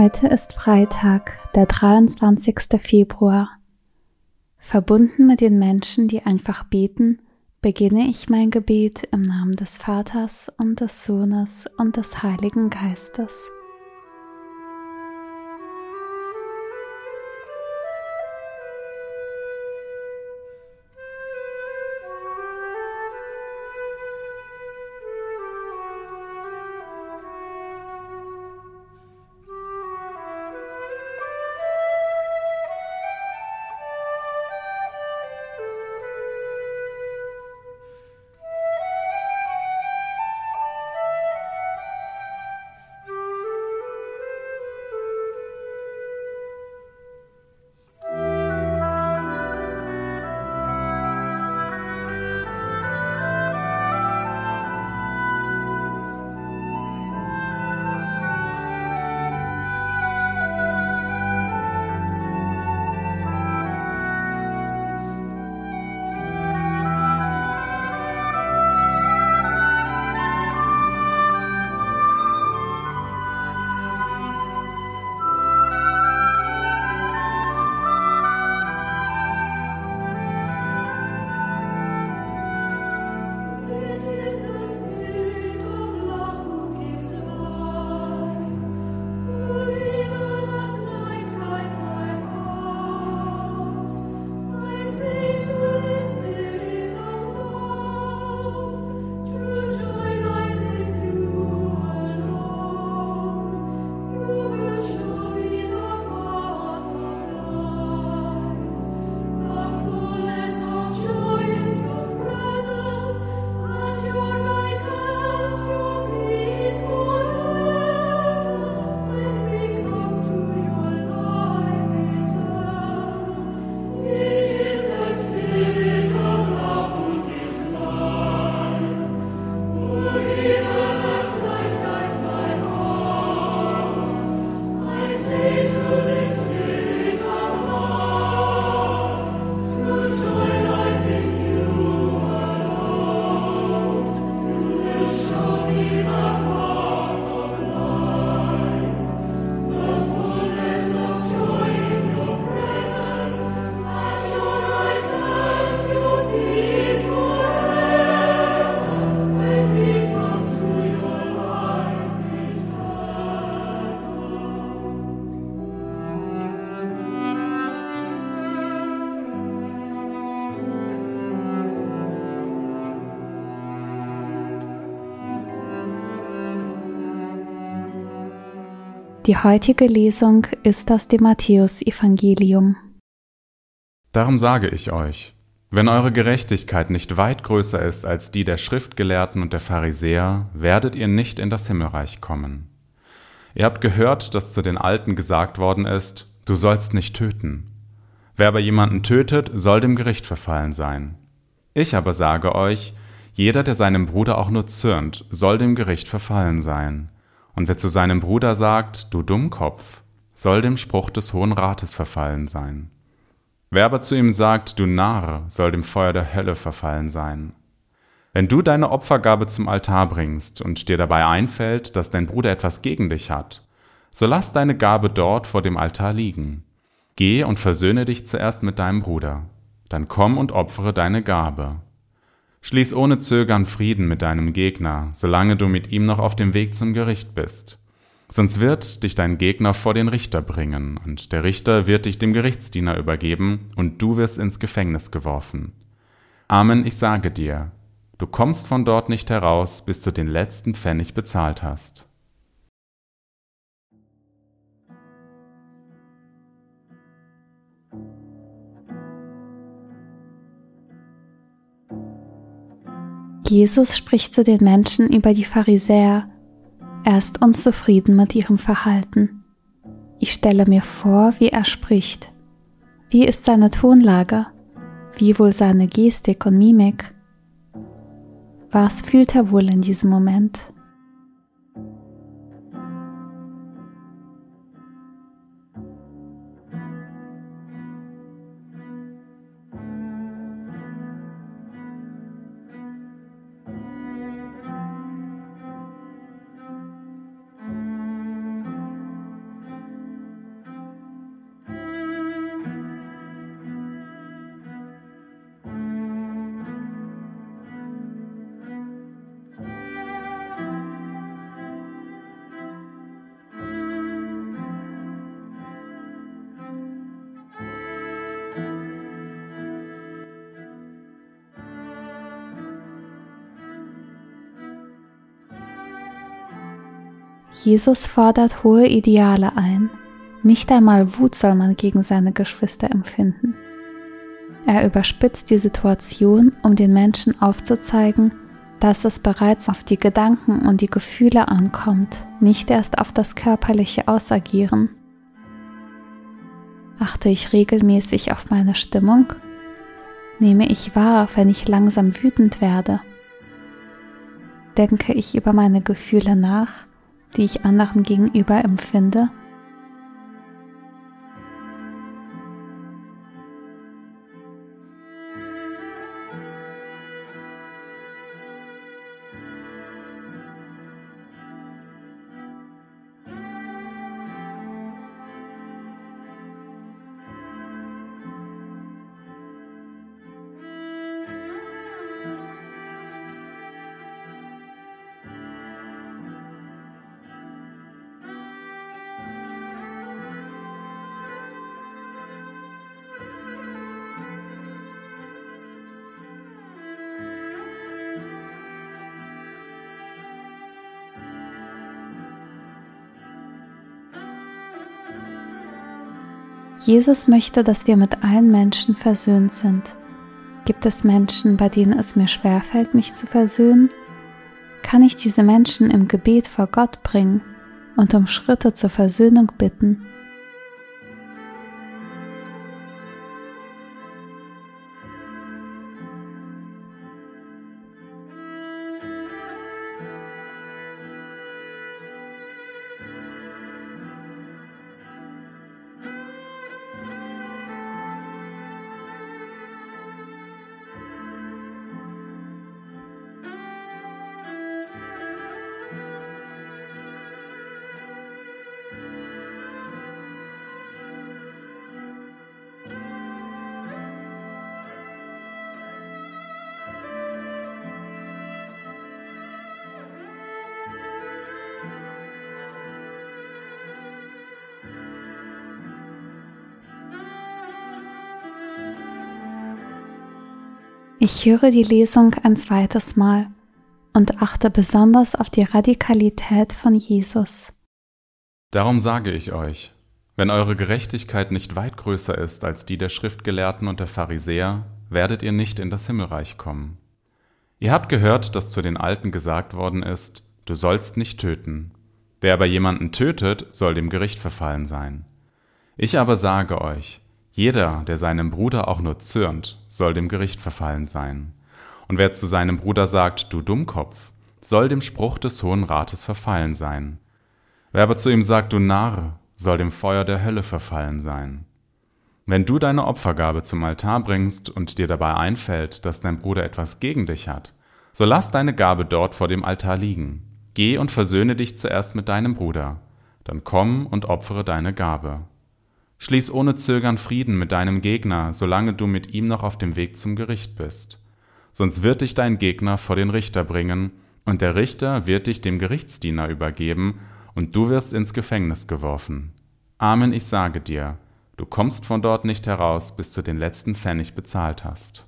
Heute ist Freitag, der 23. Februar. Verbunden mit den Menschen, die einfach beten, beginne ich mein Gebet im Namen des Vaters und des Sohnes und des Heiligen Geistes. Die heutige Lesung ist aus dem Matthäusevangelium. Darum sage ich euch, wenn eure Gerechtigkeit nicht weit größer ist als die der Schriftgelehrten und der Pharisäer, werdet ihr nicht in das Himmelreich kommen. Ihr habt gehört, dass zu den Alten gesagt worden ist, du sollst nicht töten. Wer aber jemanden tötet, soll dem Gericht verfallen sein. Ich aber sage euch, jeder, der seinem Bruder auch nur zürnt, soll dem Gericht verfallen sein. Und wer zu seinem Bruder sagt, du Dummkopf, soll dem Spruch des Hohen Rates verfallen sein. Wer aber zu ihm sagt, du Narr, soll dem Feuer der Hölle verfallen sein. Wenn du deine Opfergabe zum Altar bringst und dir dabei einfällt, dass dein Bruder etwas gegen dich hat, so lass deine Gabe dort vor dem Altar liegen. Geh und versöhne dich zuerst mit deinem Bruder, dann komm und opfere deine Gabe. Schließ ohne Zögern Frieden mit deinem Gegner, solange du mit ihm noch auf dem Weg zum Gericht bist. Sonst wird dich dein Gegner vor den Richter bringen, und der Richter wird dich dem Gerichtsdiener übergeben, und du wirst ins Gefängnis geworfen. Amen, ich sage dir, du kommst von dort nicht heraus, bis du den letzten Pfennig bezahlt hast. Jesus spricht zu den Menschen über die Pharisäer. Er ist unzufrieden mit ihrem Verhalten. Ich stelle mir vor, wie er spricht. Wie ist seine Tonlage? Wie wohl seine Gestik und Mimik? Was fühlt er wohl in diesem Moment? Jesus fordert hohe Ideale ein. Nicht einmal Wut soll man gegen seine Geschwister empfinden. Er überspitzt die Situation, um den Menschen aufzuzeigen, dass es bereits auf die Gedanken und die Gefühle ankommt, nicht erst auf das körperliche Ausagieren. Achte ich regelmäßig auf meine Stimmung? Nehme ich wahr, wenn ich langsam wütend werde? Denke ich über meine Gefühle nach, die ich anderen gegenüber empfinde? Jesus möchte, dass wir mit allen Menschen versöhnt sind. Gibt es Menschen, bei denen es mir schwerfällt, mich zu versöhnen? Kann ich diese Menschen im Gebet vor Gott bringen und um Schritte zur Versöhnung bitten? Ich höre die Lesung ein zweites Mal und achte besonders auf die Radikalität von Jesus. Darum sage ich euch, wenn eure Gerechtigkeit nicht weit größer ist als die der Schriftgelehrten und der Pharisäer, werdet ihr nicht in das Himmelreich kommen. Ihr habt gehört, dass zu den Alten gesagt worden ist, du sollst nicht töten. Wer aber jemanden tötet, soll dem Gericht verfallen sein. Ich aber sage euch, jeder, der seinem Bruder auch nur zürnt, soll dem Gericht verfallen sein. Und wer zu seinem Bruder sagt, du Dummkopf, soll dem Spruch des Hohen Rates verfallen sein. Wer aber zu ihm sagt, du Narr, soll dem Feuer der Hölle verfallen sein. Wenn du deine Opfergabe zum Altar bringst und dir dabei einfällt, dass dein Bruder etwas gegen dich hat, so lass deine Gabe dort vor dem Altar liegen. Geh und versöhne dich zuerst mit deinem Bruder, dann komm und opfere deine Gabe. Schließ ohne Zögern Frieden mit deinem Gegner, solange du mit ihm noch auf dem Weg zum Gericht bist. Sonst wird dich dein Gegner vor den Richter bringen, und der Richter wird dich dem Gerichtsdiener übergeben, und du wirst ins Gefängnis geworfen. Amen, ich sage dir, du kommst von dort nicht heraus, bis du den letzten Pfennig bezahlt hast.